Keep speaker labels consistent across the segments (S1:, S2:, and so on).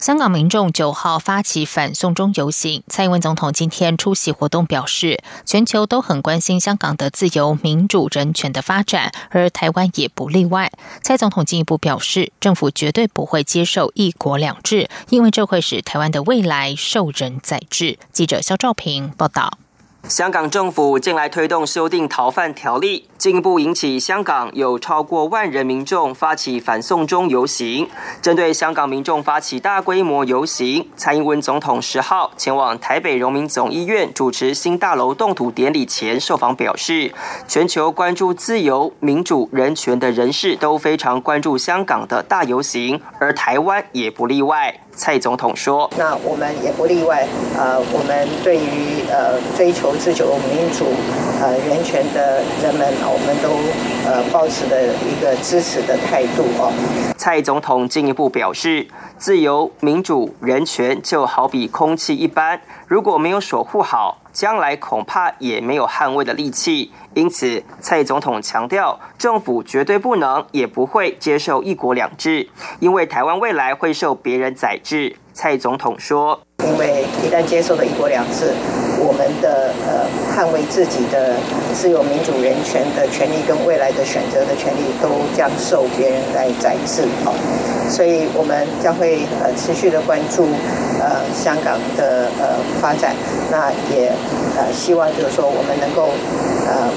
S1: 香港民众九号发起反送中游行，蔡英文总统今天出席活动，表示全球都很关心香港的自由、民主、人权的发展，而台湾也不例外。蔡总统进一步表示，政府绝对不会接受一国两制，因为这会使台湾的未来受人宰制。记者肖兆平报道。
S2: 香港政府近来推动修订逃犯条例，进一步引起香港有超过万人民众发起反送中游行。针对香港民众发起大规模游行，蔡英文总统十号前往台北荣民总医院主持新大楼动土典礼前受访表示，全球关注自由、民主、人权的人士都非常关注香港的大游行，而台湾也不例外。蔡总统说：“那我们也不例外。呃，我们对于呃追求自由、民主、呃人权的人们，我们都呃保持的一个支持的态度哦。”蔡总统进一步表示：“自由、民主、人权就好比空气一般，如果没有守护好。”将来恐怕也没有捍卫的力气，因此蔡总统强调，政府绝对不能也不会接受一国两制，因为台湾未来会受别人宰制。蔡总统说：“因为一旦接受了一国两制。”我们的呃，捍卫自己的自由、民主、人权的权利跟未来的选择的权利，都将受别人来宰制哦。所以我们将会呃持续的关注呃香港的呃发展，那也呃希望就是说我们能够呃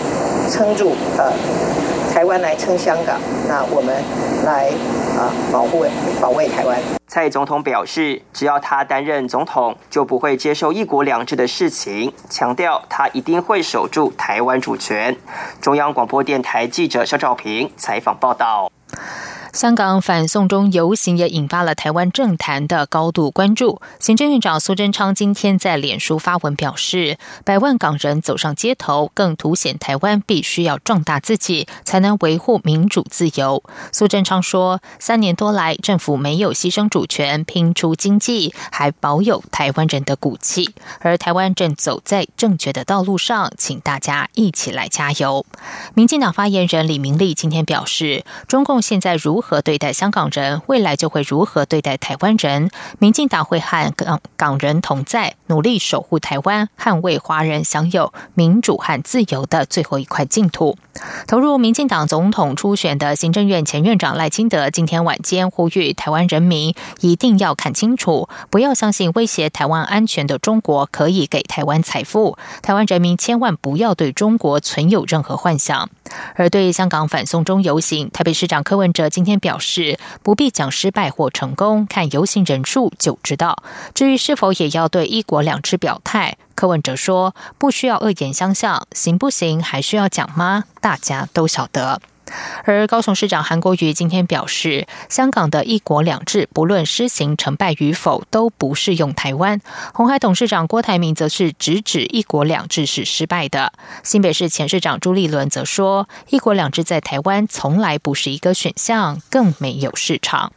S2: 撑住呃台湾来撑香港，那我们来啊保护保卫台湾。蔡总统表示，只要他担任总统，就不会接受一国两制的事情，强调他一定会守住台湾主权。中央广播电台记者肖兆平采访报道。
S1: 香港反送中游行也引发了台湾政坛的高度关注。行政院长苏贞昌今天在脸书发文表示，百万港人走上街头，更凸显台湾必须要壮大自己，才能维护民主自由。苏贞昌说，三年多来，政府没有牺牲主权，拼出经济，还保有台湾人的骨气，而台湾正走在正确的道路上，请大家一起来加油。民进党发言人李明利今天表示，中共现在如何对待香港人，未来就会如何对待台湾人。民进党会和港港人同在，努力守护台湾，捍卫华人享有民主和自由的最后一块净土。投入民进党总统初选的行政院前院长赖清德今天晚间呼吁台湾人民一定要看清楚，不要相信威胁台湾安全的中国可以给台湾财富。台湾人民千万不要对中国存有任何幻想。而对香港反送中游行，台北市长柯文哲今天表示，不必讲失败或成功，看游行人数就知道。至于是否也要对一国两制表态，柯文哲说，不需要恶言相向，行不行还需要讲吗？大家都晓得。而高雄市长韩国瑜今天表示，香港的一国两制不论施行成败与否，都不适用台湾。红海董事长郭台铭则是直指一国两制是失败的。新北市前市长朱立伦则说，一国两制在台湾从来不是一个选项，更没有市场。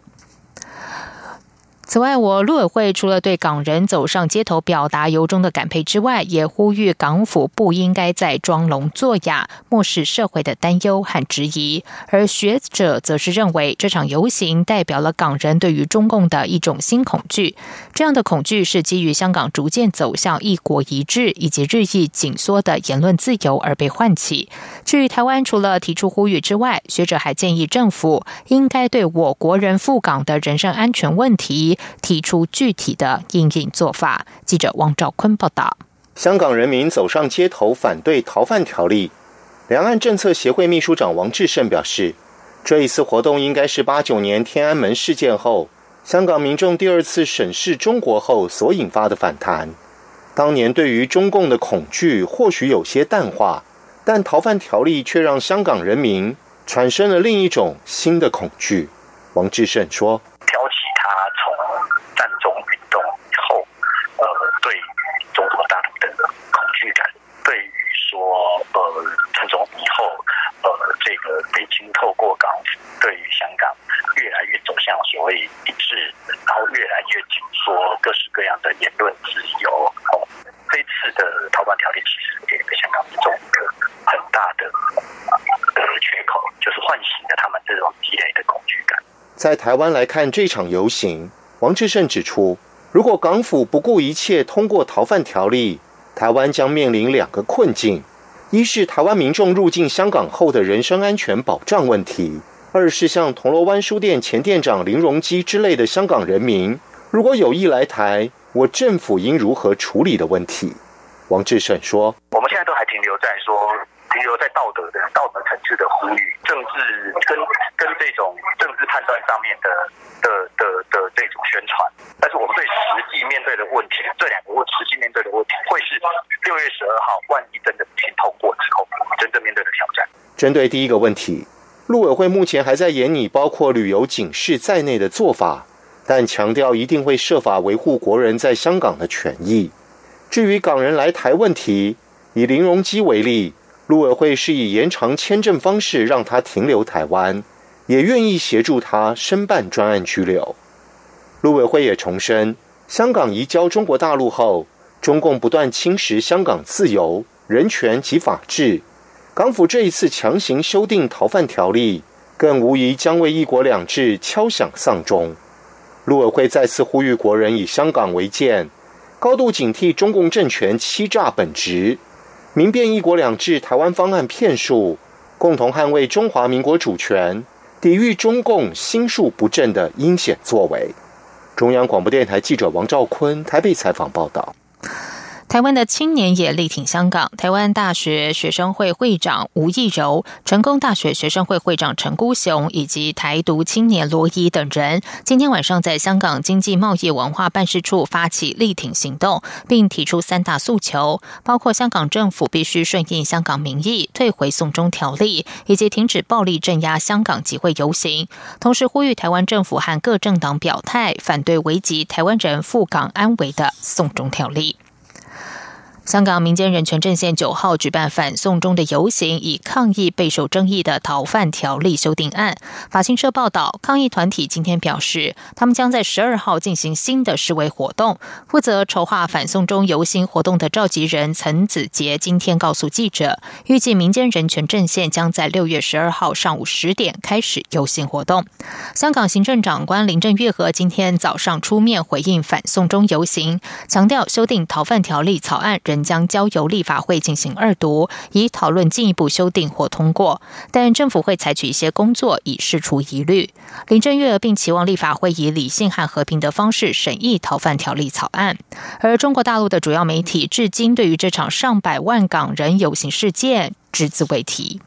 S1: 此外，我陆委会除了对港人走上街头表达由衷的感佩之外，也呼吁港府不应该再装聋作哑，漠视社会的担忧和质疑。而学者则是认为，这场游行代表了港人对于中共的一种新恐惧。这样的恐惧是基于香港逐渐走向一国一制以及日益紧缩的言论自由而被唤起。至于台湾，除了提出呼吁之外，学者还建议政府应该对我国人赴港的人身安全问题。提出具体的应应做法。记者汪兆坤报道：
S3: 香港人民走上街头反对逃犯条例。两岸政策协会秘书长王志胜表示，这一次活动应该是八九年天安门事件后，香港民众第二次审视中国后所引发的反弹。当年对于中共的恐惧或许有些淡化，但逃犯条例却让香港人民产生了另一种新的恐惧。王志胜说。
S4: 中国大陆的恐惧感，对于说呃，陈总北京透过港府对于香港越来越走向所谓一致，然后越来越紧缩各式各样的言论自由。这次的逃犯条例其实给香港民众一个很大的的缺口，就是唤醒了他们这种积累的恐惧感。
S3: 在台湾来看这场游行，王志胜指出，如果港府不顾一切通过逃犯条例，台湾将面临两个困境：一是台湾民众入境香港后的人身安全保障问题；二是像铜锣湾书店前店长林荣基之类的香港人民，如果有意来台，我政府应如何处理的问题。王志胜说：“
S4: 我们现在都还停留在说。”停留在道德的道德层次的呼吁，政治跟跟这种政治判断上面的的的的这种宣传，但是我们对实际面对的问题，这两个问实际面对的问题，会是六月十二号万一真的不通过之后，真正面对的挑战。
S3: 针对第一个问题，陆委会目前还在研拟包括旅游警示在内的做法，但强调一定会设法维护国人在香港的权益。至于港人来台问题，以林荣基为例。陆委会是以延长签证方式让他停留台湾，也愿意协助他申办专案居留。陆委会也重申，香港移交中国大陆后，中共不断侵蚀香港自由、人权及法治。港府这一次强行修订逃犯条例，更无疑将为一国两制敲响丧钟。陆委会再次呼吁国人以香港为鉴，高度警惕中共政权欺诈本质。明辨“一国两制”台湾方案骗术，共同捍卫中华民国主权，抵御中共心术不正的阴险作为。中央广播电台记者王兆坤台北采访报道。
S1: 台湾的青年也力挺香港。台湾大学学生会会长吴义柔、成功大学学生会会长陈孤雄以及台独青年罗伊等人，今天晚上在香港经济贸易文化办事处发起力挺行动，并提出三大诉求，包括香港政府必须顺应香港民意，退回送中条例，以及停止暴力镇压香港集会游行。同时呼吁台湾政府和各政党表态，反对危及台湾人赴港安危的送中条例。香港民间人权阵线九号举办反送中的游行，以抗议备受争议的逃犯条例修订案。法新社报道，抗议团体今天表示，他们将在十二号进行新的示威活动。负责筹划反送中游行活动的召集人陈子杰今天告诉记者，预计民间人权阵线将在六月十二号上午十点开始游行活动。香港行政长官林郑月娥今天早上出面回应反送中游行，强调修订逃犯条例草案仍。将交由立法会进行二读，以讨论进一步修订或通过。但政府会采取一些工作以释除疑虑。林郑月娥并期望立法会以理性和和平的方式审议逃犯条例草案。而中国大陆的主要媒体至今对于这场上百万港人游行事件只字未提。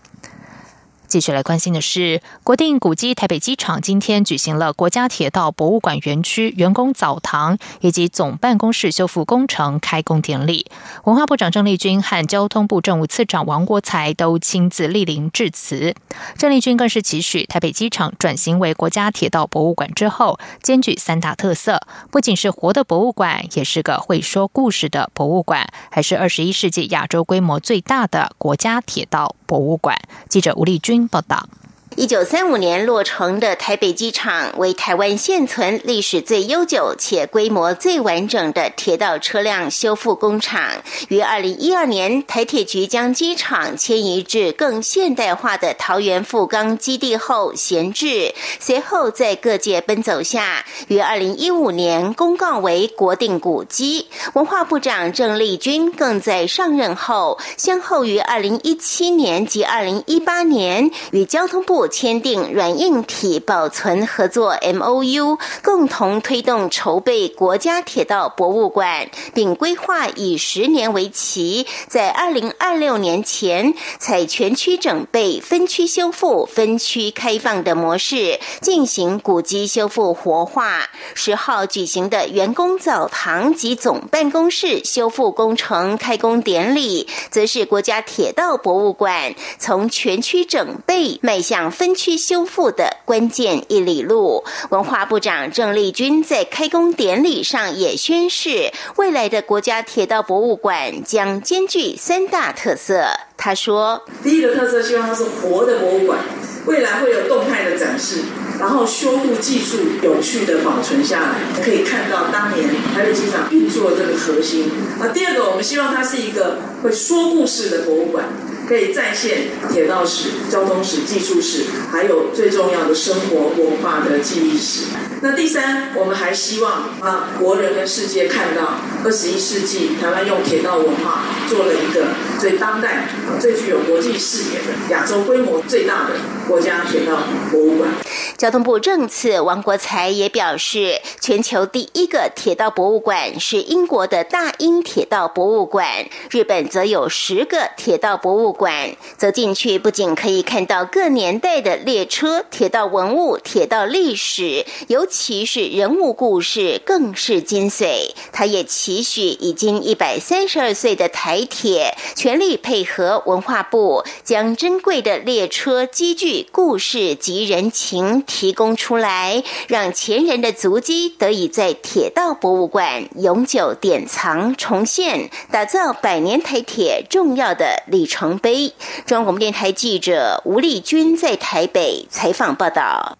S1: 继续来关心的是，国定古迹台北机场今天举行了国家铁道博物馆园区员工澡堂以及总办公室修复工程开工典礼。文化部长郑丽君和交通部政务次长王国才都亲自莅临致辞。郑丽君更是期许台北机场转型为国家铁道博物馆之后，兼具三大特色：不仅是活的博物馆，也是个会说故事的博物馆，还是二十一世纪亚洲规模最大的国家铁道博物馆。记者吴丽君。报道。
S5: 一九三五年落成的台北机场为台湾现存历史最悠久且规模最完整的铁道车辆修复工厂。于二零一二年，台铁局将机场迁移至更现代化的桃园富冈基地后闲置，随后在各界奔走下，于二零一五年公告为国定古迹。文化部长郑丽君更在上任后，先后于二零一七年及二零一八年与交通部。签订软硬体保存合作 M O U，共同推动筹备国家铁道博物馆，并规划以十年为期，在二零二六年前采全区整备、分区修复、分区开放的模式进行古迹修复活化。十号举行的员工澡堂及总办公室修复工程开工典礼，则是国家铁道博物馆从全区整备迈向。分区修复的关键一里路，文化部长郑丽君在开工典礼上也宣示，未来的国家铁道博物馆将兼具三大特色。他说：“
S6: 第一个特色，希望它是活的博物馆。”未来会有动态的展示，然后修复技术有序的保存下来，可以看到当年台北机场运作这个核心。那第二个，我们希望它是一个会说故事的博物馆。可以再现铁道史、交通史、技术史，还有最重要的生活文化的记忆史。那第三，我们还希望啊，国人跟世界看到二十一世纪台湾用铁道文化做了一个最当代、最具有国际视野的亚洲规模最大的国家铁道博物馆。
S5: 交通部政次王国才也表示，全球第一个铁道博物馆是英国的大英铁道博物馆，日本则有十个铁道博物馆。走进去，不仅可以看到各年代的列车、铁道文物、铁道历史，尤其是人物故事，更是精髓。他也期许已经一百三十二岁的台铁，全力配合文化部，将珍贵的列车机具、故事及人情。提供出来，让前人的足迹得以在铁道博物馆永久典藏重现，打造百年台铁重要的里程碑。中央广播电台记者吴丽君在台北采访报道。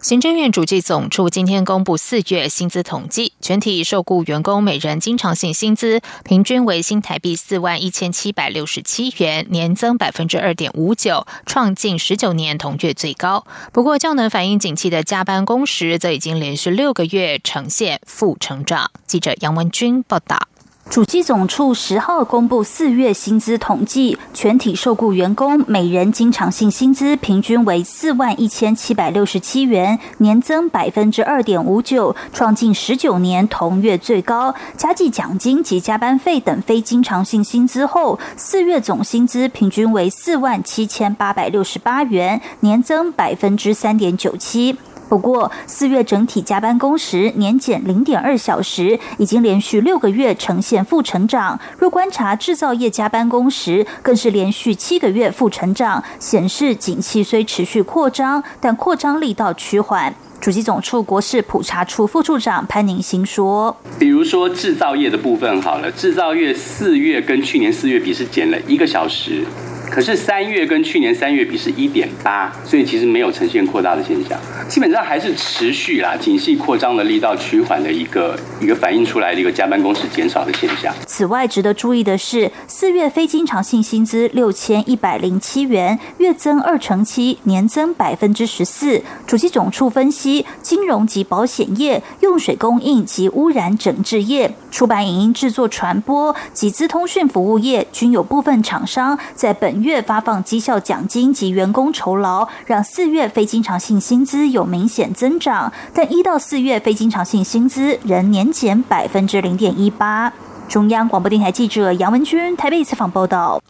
S1: 行政院主计总处今天公布四月薪资统计，全体受雇员工每人经常性薪资平均为新台币四万一千七百六十七元，年增百分之二点五九，创近十九年同月最高。不过，较能反映景气的加班工时，则已经连续六个月呈现负成长。记者杨文君报道。
S7: 主机总处十号公布四月薪资统计，全体受雇员工每人经常性薪资平均为四万一千七百六十七元，年增百分之二点五九，创近十九年同月最高。加计奖金及加班费等非经常性薪资后，四月总薪资平均为四万七千八百六十八元，年增百分之三点九七。不过，四月整体加班工时年减零点二小时，已经连续六个月呈现负成长。若观察制造业加班工时，更是连续七个月负成长，显示景气虽持续扩张，但扩张力道趋缓。主机总处国事普查处副处长潘宁新说：“
S8: 比如说制造业的部分，好了，制造业四月跟去年四月比是减了一个小时。”可是三月跟去年三月比是一点八，所以其实没有呈现扩大的现象，基本上还是持续啦，景气扩张的力道趋缓的一个一个反映出来的一个加班工时减少的现象。
S7: 此外，值得注意的是，四月非经常性薪资六千一百零七元，月增二成七，年增百分之十四。主机总处分析，金融及保险业、用水供应及污染整治业、出版影音制作传播及资通讯服务业均有部分厂商在本。月发放绩效奖金及员工酬劳，让四月非经常性薪资有明显增长，但一到四月非经常性薪资仍年减百分之零点一八。中央广播电台记者杨文君台北采访报道。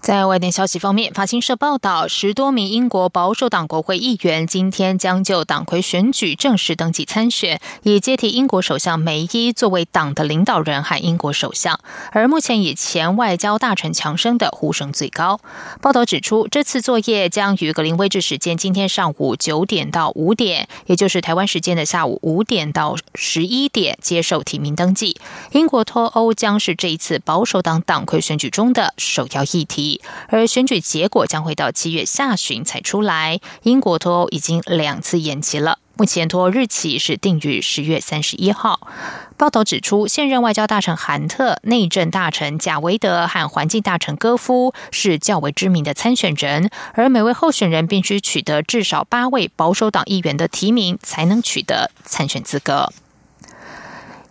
S1: 在外电消息方面，法新社报道，十多名英国保守党国会议员今天将就党魁选举正式登记参选，以接替英国首相梅伊作为党的领导人和英国首相。而目前以前外交大臣强生的呼声最高。报道指出，这次作业将于格林威治时间今天上午九点到五点，也就是台湾时间的下午五点到十一点接受提名登记。英国脱欧将是这一次保守党党魁选举中的首要议题。而选举结果将会到七月下旬才出来。英国脱欧已经两次延期了，目前脱欧日期是定于十月三十一号。报道指出，现任外交大臣韩特、内政大臣贾维德和环境大臣戈夫是较为知名的参选人，而每位候选人必须取得至少八位保守党议员的提名，才能取得参选资格。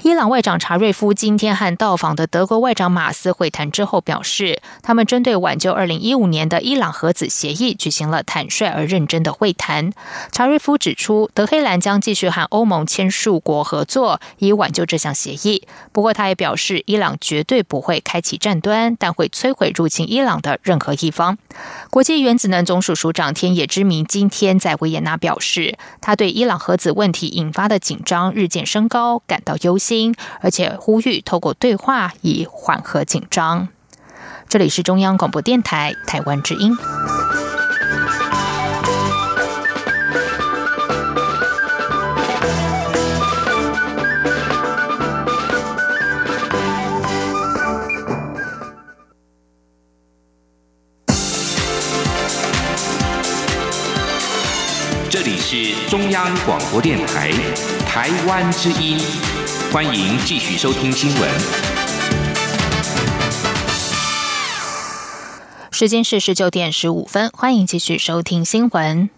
S1: 伊朗外长查瑞夫今天和到访的德国外长马斯会谈之后表示，他们针对挽救二零一五年的伊朗核子协议举行了坦率而认真的会谈。查瑞夫指出，德黑兰将继续和欧盟签署国合作，以挽救这项协议。不过，他也表示，伊朗绝对不会开启战端，但会摧毁入侵伊朗的任何一方。国际原子能总署署长天野之明今天在维也纳表示，他对伊朗核子问题引发的紧张日渐升高感到忧心。心，而且呼吁透过对话以缓和紧张。这里是中央广播电台台湾之音。
S9: 这里是中央广播电台台湾之音，欢迎继续收听新闻。
S1: 时间是十九点十五分，欢迎继续收听新闻。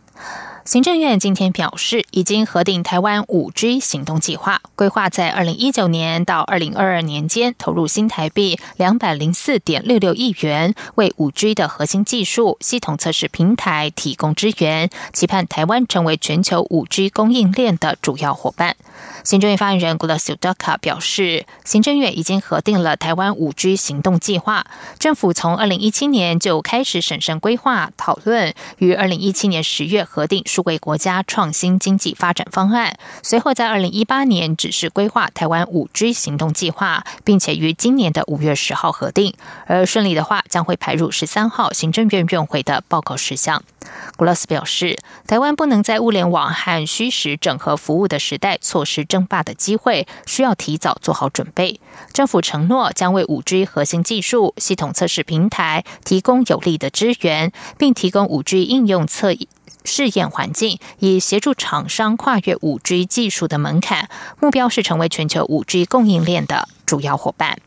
S1: 行政院今天表示，已经核定台湾五 G 行动计划，规划在二零一九年到二零二二年间投入新台币两百零四点六六亿元，为五 G 的核心技术、系统测试平台提供支援，期盼台湾成为全球五 G 供应链的主要伙伴。行政院发言人 Gulasu Daka 表示，行政院已经核定了台湾五 G 行动计划。政府从二零一七年就开始审慎规划讨论，于二零一七年十月核定数位国家创新经济发展方案，随后在二零一八年指示规划台湾五 G 行动计划，并且于今年的五月十号核定。而顺利的话，将会排入十三号行政院院会的报告事项。古拉斯表示，台湾不能在物联网和虚实整合服务的时代错失争霸的机会，需要提早做好准备。政府承诺将为五 G 核心技术、系统测试平台提供有力的支援，并提供五 G 应用测试验环境，以协助厂商跨越五 G 技术的门槛。目标是成为全球五 G 供应链的主要伙伴。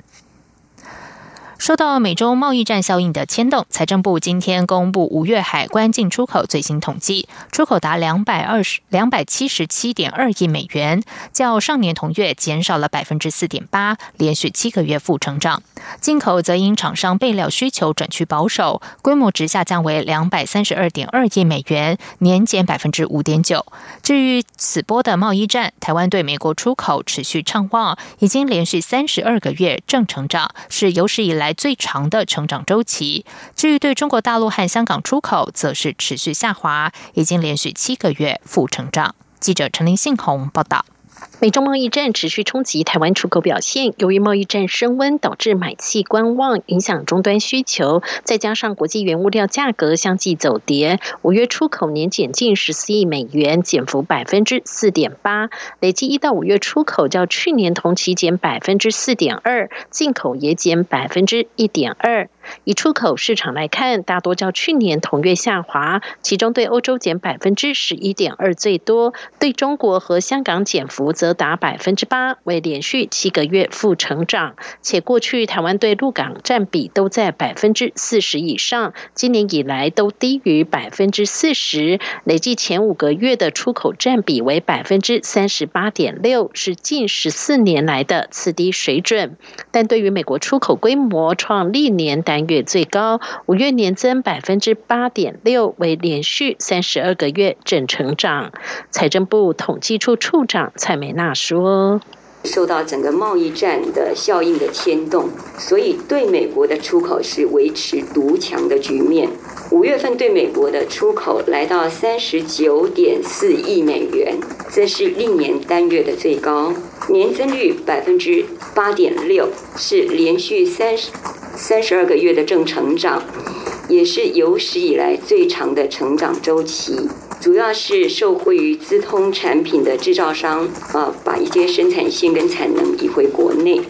S1: 受到美中贸易战效应的牵动，财政部今天公布五月海关进出口最新统计，出口达两百二十两百七十七点二亿美元，较上年同月减少了百分之四点八，连续七个月负成长。进口则因厂商备料需求转趋保守，规模值下降为两百三十二点二亿美元，年减百分之五点九。至于此波的贸易战，台湾对美国出口持续畅旺，已经连续三十二个月正成长，是有史以来最长的成长周期。至于对中国大陆和香港出口，则是持续下滑，已经连续七个月负成长。记者陈林信宏报道。
S10: 美中贸易战持续冲击台湾出口表现，由于贸易战升温，导致买气观望，影响终端需求，再加上国际原物料价格相继走跌，五月出口年减近十四亿美元，减幅百分之四点八，累计一到五月出口较去年同期减百分之四点二，进口也减百分之一点二。以出口市场来看，大多较去年同月下滑，其中对欧洲减百分之十一点二最多，对中国和香港减幅则达百分之八，为连续七个月负成长。且过去台湾对陆港占比都在百分之四十以上，今年以来都低于百分之四十，累计前五个月的出口占比为百分之三十八点六，是近十四年来的次低水准。但对于美国出口规模创历年单月最高，五月年增百分之八点六，为连续三十二个月正成长。财政部统计处处长蔡美娜说：“
S11: 受到整个贸易战的效应的牵动，所以对美国的出口是维持独强的局面。五月份对美国的出口来到三十九点四亿美元，这是历年单月的最高，年增率百分之八点六，是连续三十。”三十二个月的正成长，也是有史以来最长的成长周期，主要是受惠于资通产品的制造商啊，把一些生产线跟产能移回国内。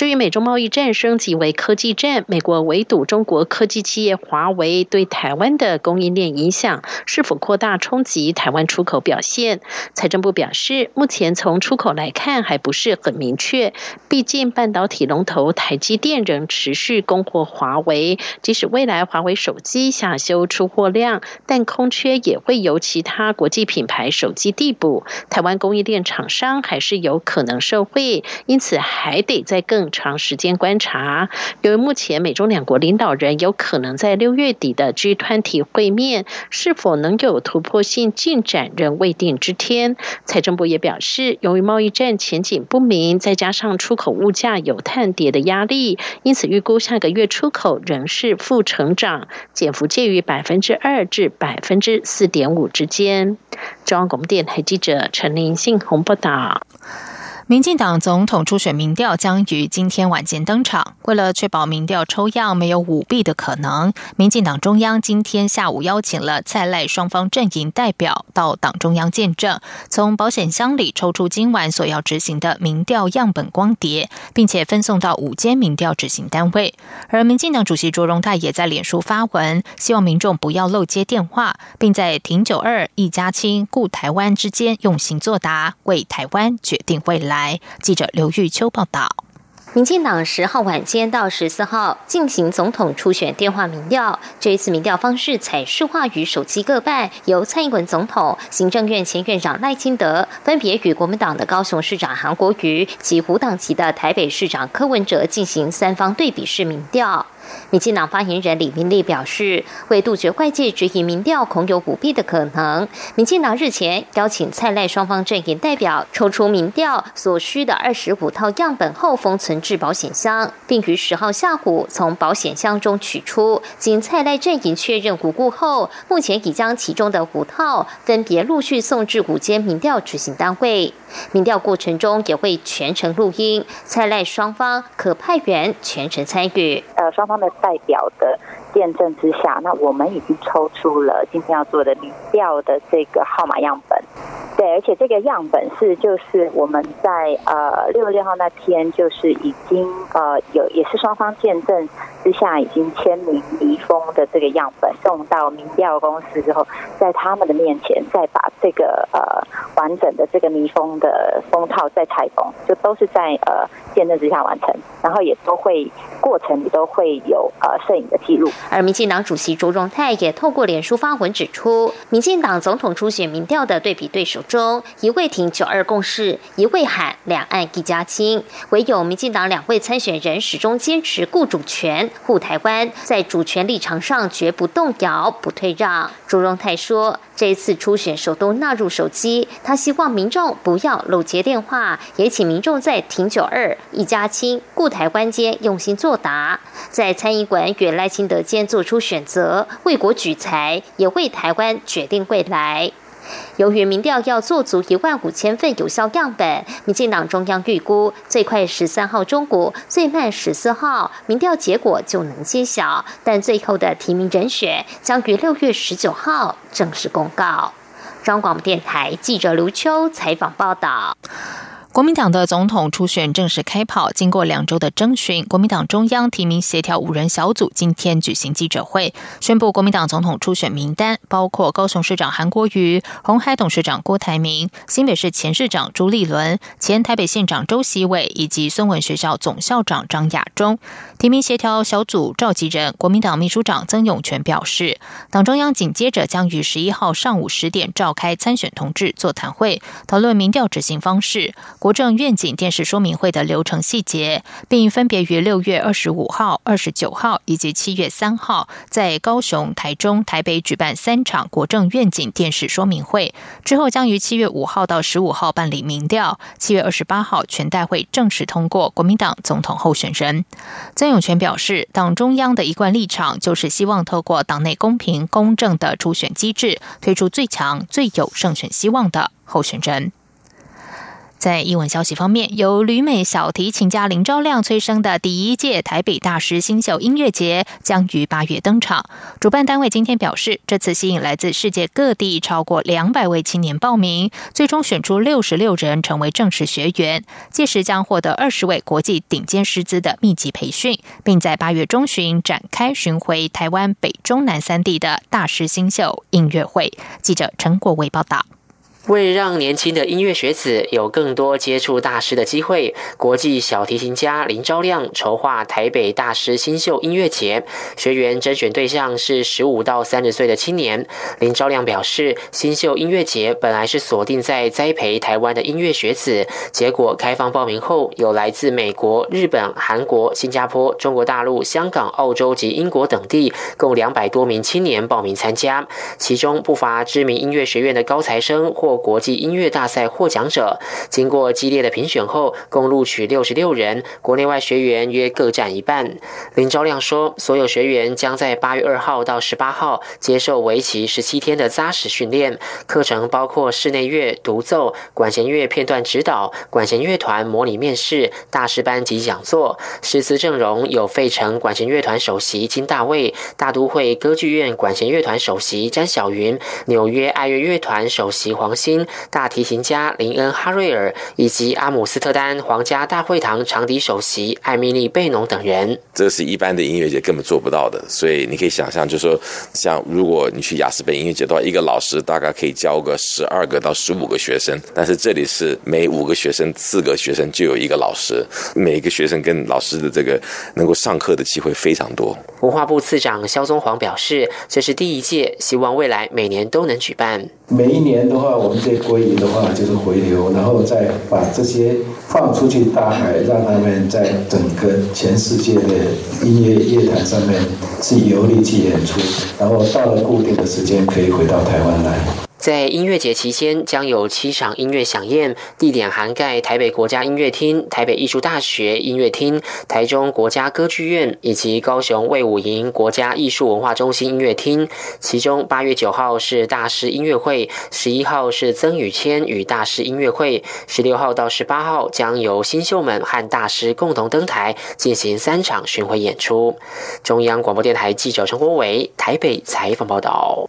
S10: 至于美中贸易战升级为科技战，美国围堵中国科技企业华为对台湾的供应链影响是否扩大冲击台湾出口表现？财政部表示，目前从出口来看还不是很明确，毕竟半导体龙头台积电仍持续供货华为，即使未来华为手机下修出货量，但空缺也会由其他国际品牌手机递补，台湾供应链厂商还是有可能受惠，因此还得再更。长时间观察，由于目前美中两国领导人有可能在六月底的 G 团体会面，是否能有突破性进展仍未定之天。财政部也表示，由于贸易战前景不明，再加上出口物价有探跌的压力，因此预估下个月出口仍是负成长，减幅介于百分之二至百分之四点五之间。中央广播电台记者陈林信宏报道。
S1: 民进党总统初选民调将于今天晚间登场。为了确保民调抽样没有舞弊的可能，民进党中央今天下午邀请了蔡赖双方阵营代表到党中央见证，从保险箱里抽出今晚所要执行的民调样本光碟，并且分送到五间民调执行单位。而民进党主席卓荣泰也在脸书发文，希望民众不要漏接电话，并在挺九二、一家亲、顾台湾之间用心作答，为台湾决定未来。记者刘玉秋报道。
S12: 民进党十号晚间到十四号进行总统初选电话民调，这一次民调方式采视话与手机各半，由蔡英文总统、行政院前院长赖清德分别与国民党的高雄市长韩国瑜及无党籍的台北市长柯文哲进行三方对比式民调。民进党发言人李明利表示，为杜绝外界质疑民调恐有舞弊的可能，民进党日前邀请蔡赖双方阵营代表抽出民调所需的二十五套样本后封存至保险箱，并于十号下午从保险箱中取出。经蔡赖阵营确认无故后，目前已将其中的五套分别陆续送至五间民调执行单位。民调过程中也会全程录音，蔡赖双方可派员全程参与。
S13: 呃，双方那代表的见证之下，那我们已经抽出了今天要做的民调的这个号码样本。对，而且这个样本是就是我们在呃六月六号那天就是已经呃有也是双方见证之下已经签名密封的这个样本送到民调公司之后，在他们的面前再把这个呃完整的这个密封的封套再拆封，就都是在呃见证之下完成，然后也都会过程里都会有呃摄影的记录。
S12: 而民进党主席卓荣泰也透过脸书发文指出，民进党总统初选民调的对比对手。中一位挺九二共识，一位喊两岸一家亲，唯有民进党两位参选人始终坚持顾主权、护台湾，在主权立场上绝不动摇、不退让。朱荣泰说，这一次初选首都纳入手机，他希望民众不要漏接电话，也请民众在挺九二、一家亲、顾台湾间用心作答，在参议馆与赖清德间做出选择，为国举才，也为台湾决定未来。由于民调要做足一万五千份有效样本，民进党中央预估最快十三号中午，最慢十四号，民调结果就能揭晓。但最后的提名人选将于六月十九号正式公告。中广电台记者刘秋采访报道。
S1: 国民党的总统初选正式开跑，经过两周的征询，国民党中央提名协调五人小组今天举行记者会，宣布国民党总统初选名单，包括高雄市长韩国瑜、红海董事长郭台铭、新北市前市长朱立伦、前台北县长周锡伟以及孙文学校总校长张亚中。提名协调小组召集人国民党秘书长曾永权表示，党中央紧接着将于十一号上午十点召开参选同志座谈会，讨论民调执行方式。国国政愿景电视说明会的流程细节，并分别于六月二十五号、二十九号以及七月三号在高雄、台中、台北举办三场国政愿景电视说明会。之后将于七月五号到十五号办理民调，七月二十八号全代会正式通过国民党总统候选人。曾永权表示，党中央的一贯立场就是希望透过党内公平公正的初选机制，推出最强、最有胜选希望的候选人。在英文消息方面，由旅美小提琴家林昭亮催生的第一届台北大师新秀音乐节将于八月登场。主办单位今天表示，这次吸引来自世界各地超过两百位青年报名，最终选出六十六人成为正式学员，届时将获得二十位国际顶尖师资的密集培训，并在八月中旬展开巡回台湾北中南三地的大师新秀音乐会。记者陈国伟报道。
S14: 为让年轻的音乐学子有更多接触大师的机会，国际小提琴家林昭亮筹划台北大师新秀音乐节，学员甄选对象是十五到三十岁的青年。林昭亮表示，新秀音乐节本来是锁定在栽培台湾的音乐学子，结果开放报名后，有来自美国、日本、韩国、新加坡、中国大陆、香港、澳洲及英国等地共两百多名青年报名参加，其中不乏知名音乐学院的高材生或。国际音乐大赛获奖者。经过激烈的评选后，共录取六十六人，国内外学员约各占一半。林昭亮说，所有学员将在八月二号到十八号接受为期十七天的扎实训练，课程包括室内乐、独奏、管弦乐片段指导、管弦乐团模拟面试、大师班及讲座。师资阵容有费城管弦乐团首席金大卫、大都会歌剧院管弦乐团首席詹小云、纽约爱乐乐团首席黄兴、大提琴家林恩哈瑞尔以及阿姆斯特丹皇家大会堂长笛首席艾米丽贝农等人。
S15: 这是一般的音乐节根本做不到的，所以你可以想象，就是说，像如果你去雅斯贝音乐节的话，一个老师大概可以教个十二个到十五个学生，但是这里是每五个学生四个学生就有一个老师，每个学生跟老师的这个能够上课的机会非常多。
S14: 文化部次长肖宗煌表示，这是第一届，希望未来每年都能举办。
S16: 每一年的话，我们这归隐的话就是回流，然后再把这些放出去大海，让他们在整个全世界的音乐乐坛上面去游历去演出，然后到了固定的时间可以回到台湾来。
S14: 在音乐节期间，将有七场音乐响宴，地点涵盖台北国家音乐厅、台北艺术大学音乐厅、台中国家歌剧院以及高雄卫武营国家艺术文化中心音乐厅。其中，八月九号是大师音乐会，十一号是曾宇谦与大师音乐会，十六号到十八号将由新秀们和大师共同登台，进行三场巡回演出。中央广播电台记者陈国伟台北采访报道。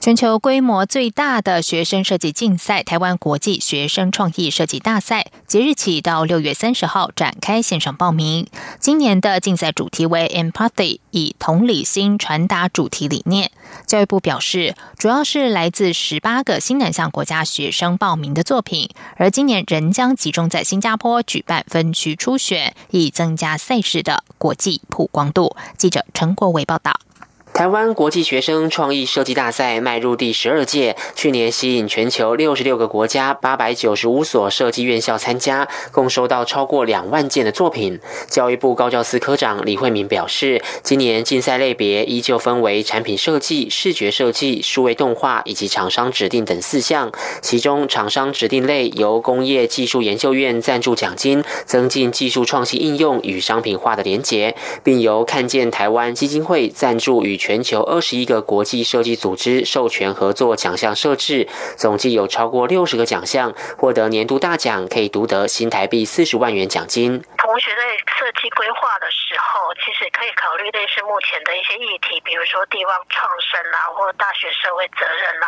S1: 全球规模最大的学生设计竞赛——台湾国际学生创意设计大赛，即日起到六月三十号展开线上报名。今年的竞赛主题为 “Empathy”，以同理心传达主题理念。教育部表示，主要是来自十八个新南向国家学生报名的作品，而今年仍将集中在新加坡举办分区初选，以增加赛事的国际曝光度。记者陈国伟报道。
S14: 台湾国际学生创意设计大赛迈入第十二届，去年吸引全球六十六个国家八百九十五所设计院校参加，共收到超过两万件的作品。教育部高教司科长李惠敏表示，今年竞赛类别依旧分为产品设计、视觉设计、数位动画以及厂商指定等四项。其中，厂商指定类由工业技术研究院赞助奖金，增进技术创新应用与商品化的连结，并由看见台湾基金会赞助与全。球二十一个国际设计组织授权合作奖项设置，总计有超过六十个奖项获得年度大奖，可以独得新台币四十万元奖金。同学在设计规划的时候，其实可以考虑类似目前的一些议题，比如说地方创生啊，或大学社会责任啊，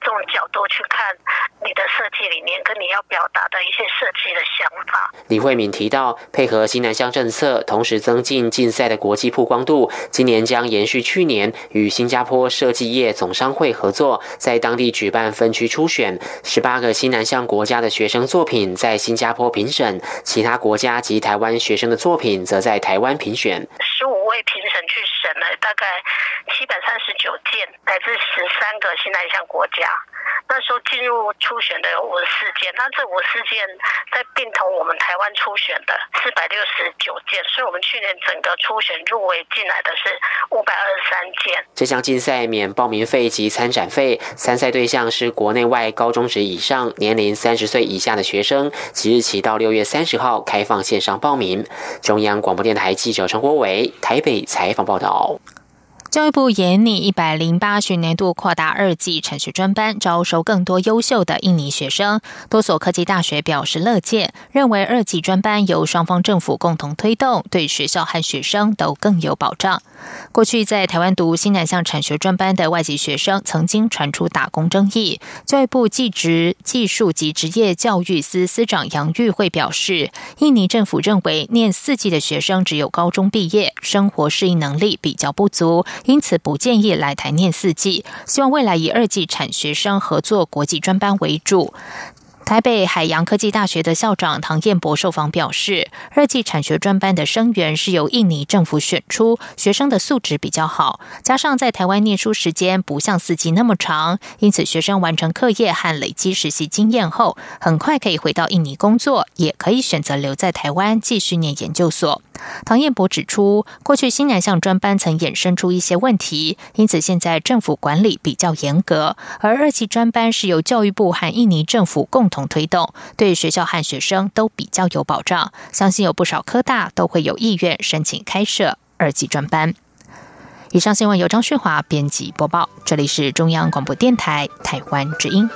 S14: 这种角度去看你的设计理念跟你要表达的一些设计的想法。李慧敏提到，配合新南向政策，同时增进竞赛的国际曝光度，今年将延续去年。年与新加坡设计业总商会合作，在当地举办分区初选，十八个新南向国家的学生作品在新加坡评审，其他国家及台湾学生的作品则在台湾评选。十五位评审去审了大概七百三十九件，来自十三个新南向国家。那时候进入初选的有五十四件，那这五十四件在并同我们台湾初选的四百六十九件，所以我们去年整个初选入围进来的是五百二十三件。这项竞赛免报名费及参展费，参赛对象是国内外高中职以上、年龄三十岁以下的学生。即日起到六月三十号开放线上报名。中央广播电台记者陈国伟台北采访报道。教育部研拟一百零八学年度扩大二技产学专班，招收更多优秀的印尼学生。多所科技大学表示乐见，认为二技专班由双方政府共同推动，对学校和学生都更有保障。过去在台湾读新南向产学专班的外籍学生，曾经传出打工争议。教育部技职技术及职业教育司司长杨玉慧表示，印尼政府认为念四季的学生只有高中毕业，生活适应能力比较不足。因此不建议来台念四季，希望未来以二季产学生合作国际专班为主。
S1: 台北海洋科技大学的校长唐彦博受访表示，二技产学专班的生源是由印尼政府选出，学生的素质比较好，加上在台湾念书时间不像四季那么长，因此学生完成课业和累积实习经验后，很快可以回到印尼工作，也可以选择留在台湾继续念研究所。唐彦博指出，过去新南向专班曾衍生出一些问题，因此现在政府管理比较严格。而二期专班是由教育部和印尼政府共同推动，对学校和学生都比较有保障。相信有不少科大都会有意愿申请开设二级专班。以上新闻由张旭华编辑播报，这里是中央广播电台台湾之音。